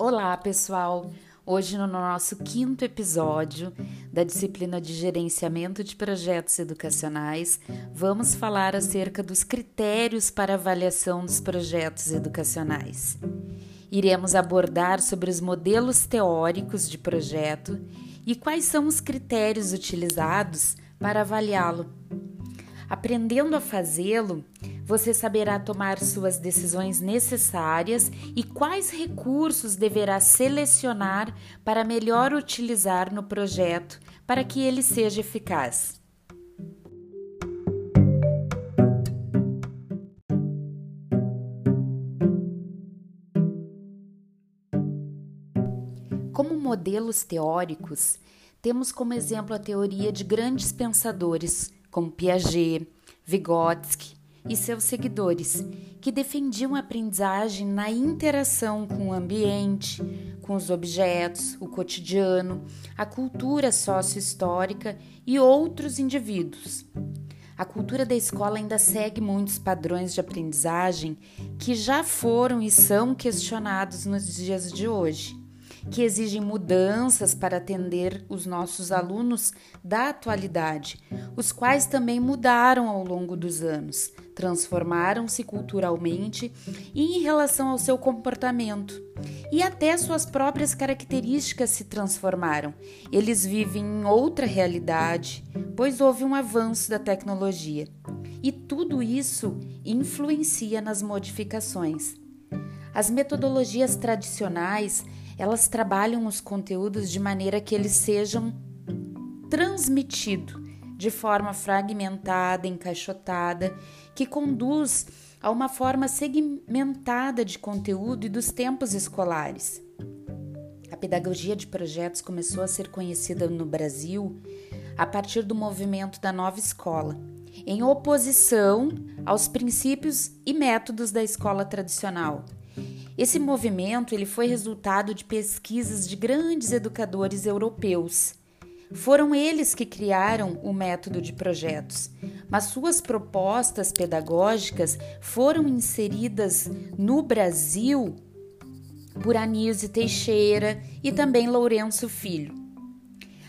Olá, pessoal! Hoje, no nosso quinto episódio da disciplina de gerenciamento de projetos educacionais, vamos falar acerca dos critérios para avaliação dos projetos educacionais. Iremos abordar sobre os modelos teóricos de projeto e quais são os critérios utilizados para avaliá-lo. Aprendendo a fazê-lo, você saberá tomar suas decisões necessárias e quais recursos deverá selecionar para melhor utilizar no projeto para que ele seja eficaz. Como modelos teóricos, temos como exemplo a teoria de grandes pensadores como Piaget, Vygotsky e seus seguidores, que defendiam a aprendizagem na interação com o ambiente, com os objetos, o cotidiano, a cultura sócio-histórica e outros indivíduos. A cultura da escola ainda segue muitos padrões de aprendizagem que já foram e são questionados nos dias de hoje que exigem mudanças para atender os nossos alunos da atualidade, os quais também mudaram ao longo dos anos, transformaram-se culturalmente e em relação ao seu comportamento. E até suas próprias características se transformaram. Eles vivem em outra realidade, pois houve um avanço da tecnologia. E tudo isso influencia nas modificações. As metodologias tradicionais elas trabalham os conteúdos de maneira que eles sejam transmitidos de forma fragmentada, encaixotada, que conduz a uma forma segmentada de conteúdo e dos tempos escolares. A pedagogia de projetos começou a ser conhecida no Brasil a partir do movimento da nova escola, em oposição aos princípios e métodos da escola tradicional. Esse movimento ele foi resultado de pesquisas de grandes educadores europeus. Foram eles que criaram o método de projetos, mas suas propostas pedagógicas foram inseridas no Brasil por Anísio Teixeira e também Lourenço Filho.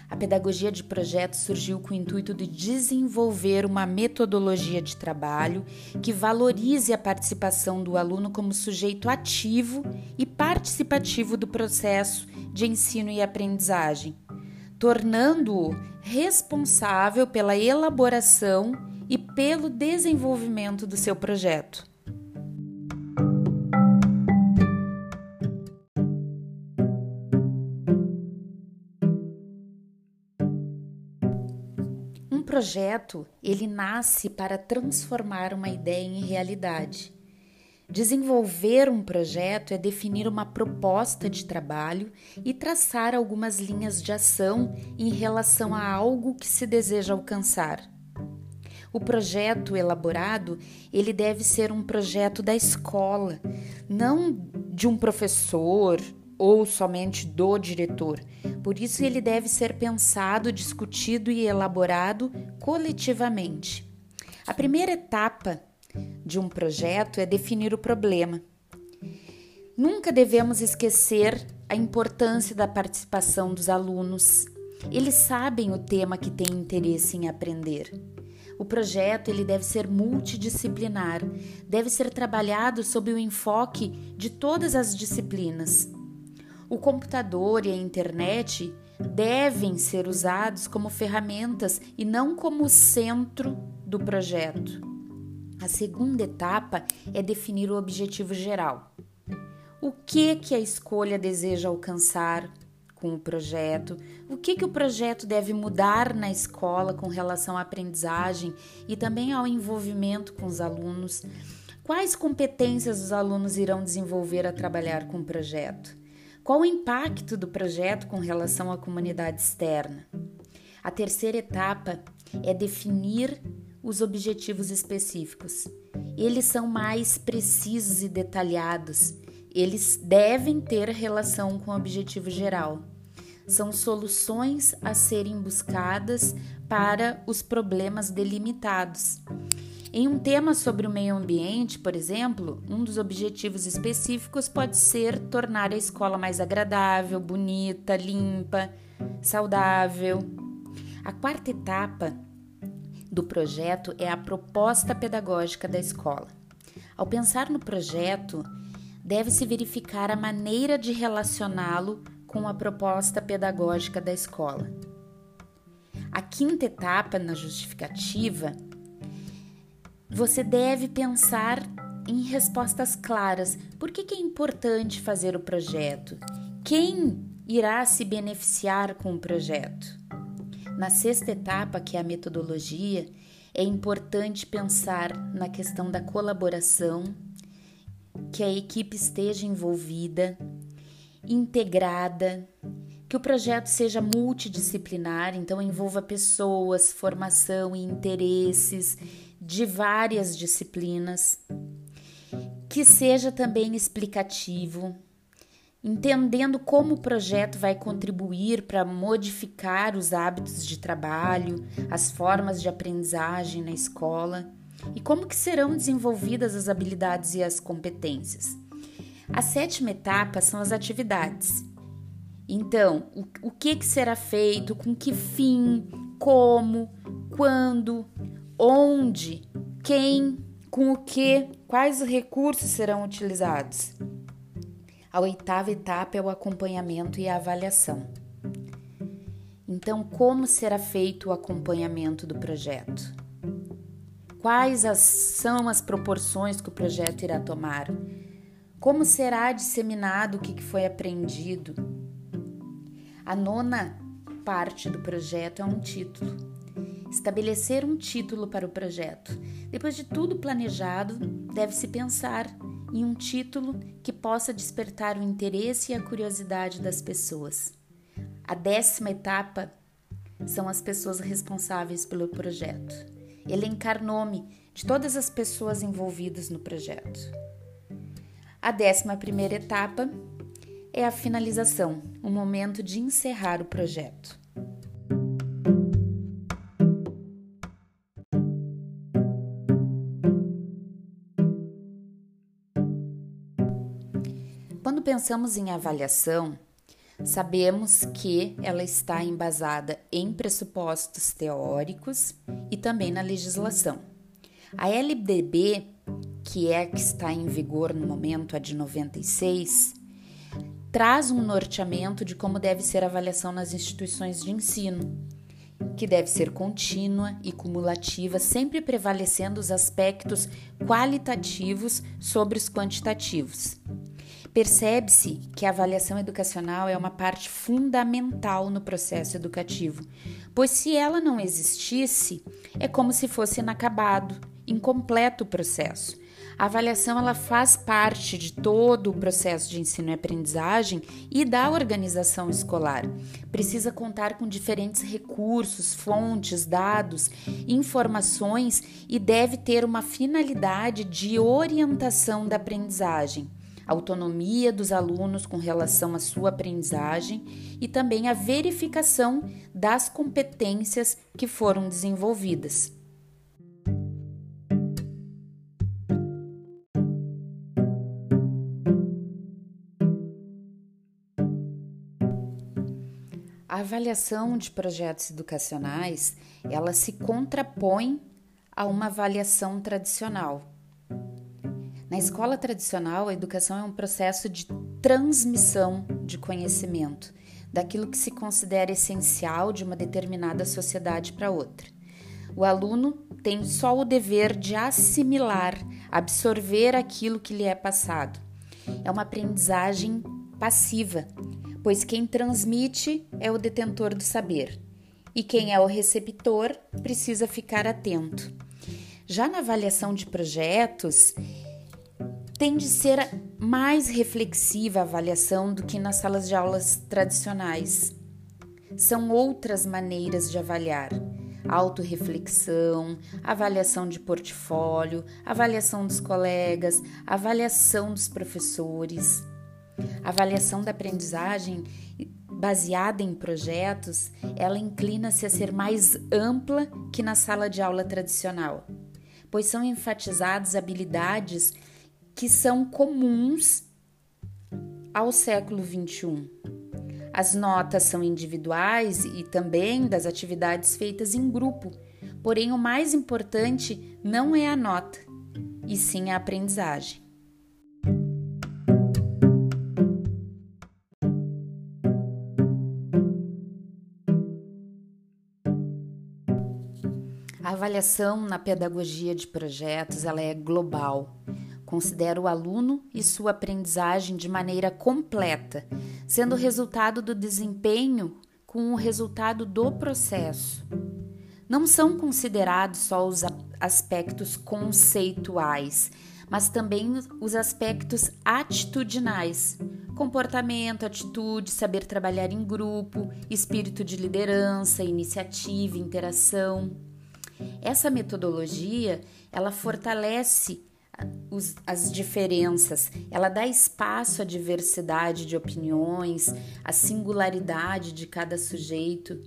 A pedagogia de projetos surgiu com o intuito de desenvolver uma metodologia de trabalho que valorize a participação do aluno como sujeito ativo e participativo do processo de ensino e aprendizagem, tornando-o responsável pela elaboração e pelo desenvolvimento do seu projeto. projeto, ele nasce para transformar uma ideia em realidade. Desenvolver um projeto é definir uma proposta de trabalho e traçar algumas linhas de ação em relação a algo que se deseja alcançar. O projeto elaborado, ele deve ser um projeto da escola, não de um professor ou somente do diretor. Por isso, ele deve ser pensado, discutido e elaborado coletivamente. A primeira etapa de um projeto é definir o problema. Nunca devemos esquecer a importância da participação dos alunos. Eles sabem o tema que têm interesse em aprender. O projeto ele deve ser multidisciplinar, deve ser trabalhado sob o enfoque de todas as disciplinas. O computador e a internet devem ser usados como ferramentas e não como centro do projeto. A segunda etapa é definir o objetivo geral. O que que a escolha deseja alcançar com o projeto? O que que o projeto deve mudar na escola com relação à aprendizagem e também ao envolvimento com os alunos? Quais competências os alunos irão desenvolver a trabalhar com o projeto? Qual o impacto do projeto com relação à comunidade externa? A terceira etapa é definir os objetivos específicos. Eles são mais precisos e detalhados. Eles devem ter relação com o objetivo geral. São soluções a serem buscadas para os problemas delimitados. Em um tema sobre o meio ambiente, por exemplo, um dos objetivos específicos pode ser tornar a escola mais agradável, bonita, limpa, saudável. A quarta etapa do projeto é a proposta pedagógica da escola. Ao pensar no projeto, deve-se verificar a maneira de relacioná-lo com a proposta pedagógica da escola. A quinta etapa na justificativa, você deve pensar em respostas claras. Por que, que é importante fazer o projeto? Quem irá se beneficiar com o projeto? Na sexta etapa, que é a metodologia, é importante pensar na questão da colaboração, que a equipe esteja envolvida, integrada, que o projeto seja multidisciplinar, então envolva pessoas, formação e interesses de várias disciplinas, que seja também explicativo, entendendo como o projeto vai contribuir para modificar os hábitos de trabalho, as formas de aprendizagem na escola e como que serão desenvolvidas as habilidades e as competências. A sétima etapa são as atividades. Então, o, o que, que será feito, com que fim, como, quando, onde, quem, com o que, quais recursos serão utilizados. A oitava etapa é o acompanhamento e a avaliação. Então, como será feito o acompanhamento do projeto? Quais as, são as proporções que o projeto irá tomar? Como será disseminado o que foi aprendido? A nona parte do projeto é um título. Estabelecer um título para o projeto. Depois de tudo planejado, deve-se pensar em um título que possa despertar o interesse e a curiosidade das pessoas. A décima etapa são as pessoas responsáveis pelo projeto. Elencar nome de todas as pessoas envolvidas no projeto. A décima primeira etapa é a finalização, o momento de encerrar o projeto. Pensamos em avaliação, sabemos que ela está embasada em pressupostos teóricos e também na legislação. A LDB, que é a que está em vigor no momento, a de 96, traz um norteamento de como deve ser a avaliação nas instituições de ensino, que deve ser contínua e cumulativa, sempre prevalecendo os aspectos qualitativos sobre os quantitativos. Percebe-se que a avaliação educacional é uma parte fundamental no processo educativo, pois se ela não existisse, é como se fosse inacabado, incompleto o processo. A avaliação ela faz parte de todo o processo de ensino e aprendizagem e da organização escolar. Precisa contar com diferentes recursos, fontes, dados, informações e deve ter uma finalidade de orientação da aprendizagem autonomia dos alunos com relação à sua aprendizagem e também a verificação das competências que foram desenvolvidas. A avaliação de projetos educacionais, ela se contrapõe a uma avaliação tradicional, na escola tradicional, a educação é um processo de transmissão de conhecimento, daquilo que se considera essencial de uma determinada sociedade para outra. O aluno tem só o dever de assimilar, absorver aquilo que lhe é passado. É uma aprendizagem passiva, pois quem transmite é o detentor do saber e quem é o receptor precisa ficar atento. Já na avaliação de projetos, tem de ser mais reflexiva a avaliação do que nas salas de aulas tradicionais. São outras maneiras de avaliar. Autoreflexão, avaliação de portfólio, avaliação dos colegas, avaliação dos professores. Avaliação da aprendizagem baseada em projetos, ela inclina-se a ser mais ampla que na sala de aula tradicional pois são enfatizadas habilidades que são comuns ao século XXI. As notas são individuais e também das atividades feitas em grupo, porém o mais importante não é a nota, e sim a aprendizagem. Avaliação na pedagogia de projetos ela é global. Considera o aluno e sua aprendizagem de maneira completa, sendo o resultado do desempenho com o resultado do processo. Não são considerados só os aspectos conceituais, mas também os aspectos atitudinais, comportamento, atitude, saber trabalhar em grupo, espírito de liderança, iniciativa, interação. Essa metodologia, ela fortalece os, as diferenças, ela dá espaço à diversidade de opiniões, à singularidade de cada sujeito,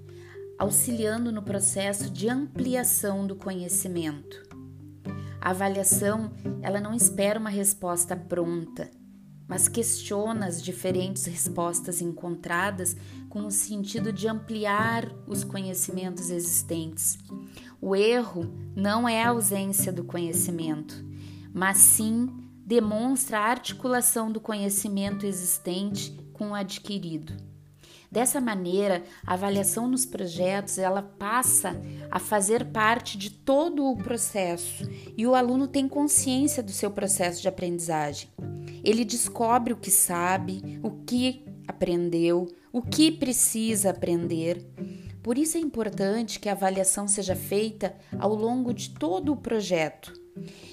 auxiliando no processo de ampliação do conhecimento. A avaliação, ela não espera uma resposta pronta, mas questiona as diferentes respostas encontradas com o sentido de ampliar os conhecimentos existentes. O erro não é a ausência do conhecimento, mas sim demonstra a articulação do conhecimento existente com o adquirido. Dessa maneira, a avaliação nos projetos ela passa a fazer parte de todo o processo e o aluno tem consciência do seu processo de aprendizagem. Ele descobre o que sabe, o que aprendeu, o que precisa aprender por isso é importante que a avaliação seja feita ao longo de todo o projeto.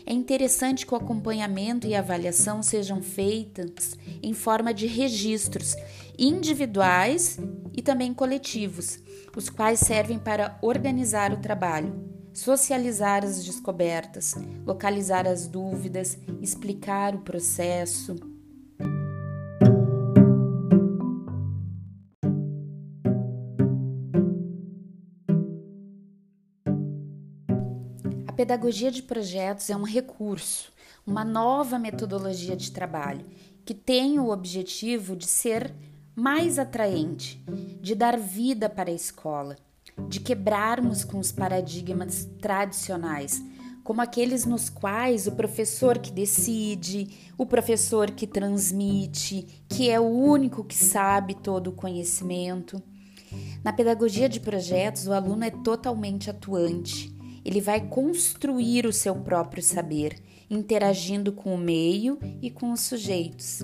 É interessante que o acompanhamento e avaliação sejam feitas em forma de registros individuais e também coletivos, os quais servem para organizar o trabalho, socializar as descobertas, localizar as dúvidas, explicar o processo, pedagogia de projetos é um recurso, uma nova metodologia de trabalho que tem o objetivo de ser mais atraente, de dar vida para a escola, de quebrarmos com os paradigmas tradicionais, como aqueles nos quais o professor que decide, o professor que transmite, que é o único que sabe todo o conhecimento. Na pedagogia de projetos, o aluno é totalmente atuante ele vai construir o seu próprio saber, interagindo com o meio e com os sujeitos.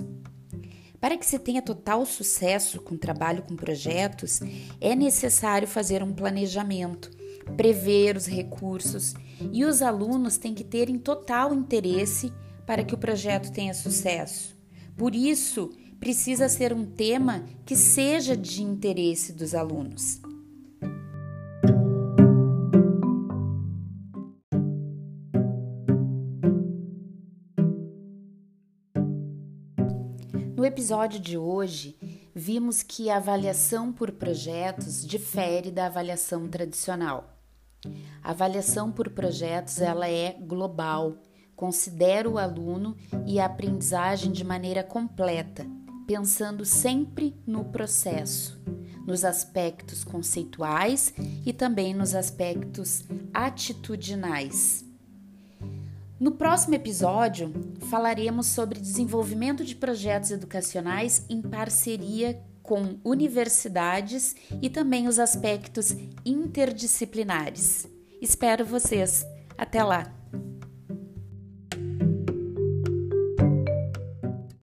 Para que se tenha total sucesso com o trabalho com projetos, é necessário fazer um planejamento, prever os recursos e os alunos têm que ter em total interesse para que o projeto tenha sucesso. Por isso, precisa ser um tema que seja de interesse dos alunos. Episódio de hoje, vimos que a avaliação por projetos difere da avaliação tradicional. A avaliação por projetos ela é global, considera o aluno e a aprendizagem de maneira completa, pensando sempre no processo, nos aspectos conceituais e também nos aspectos atitudinais. No próximo episódio, falaremos sobre desenvolvimento de projetos educacionais em parceria com universidades e também os aspectos interdisciplinares. Espero vocês. Até lá!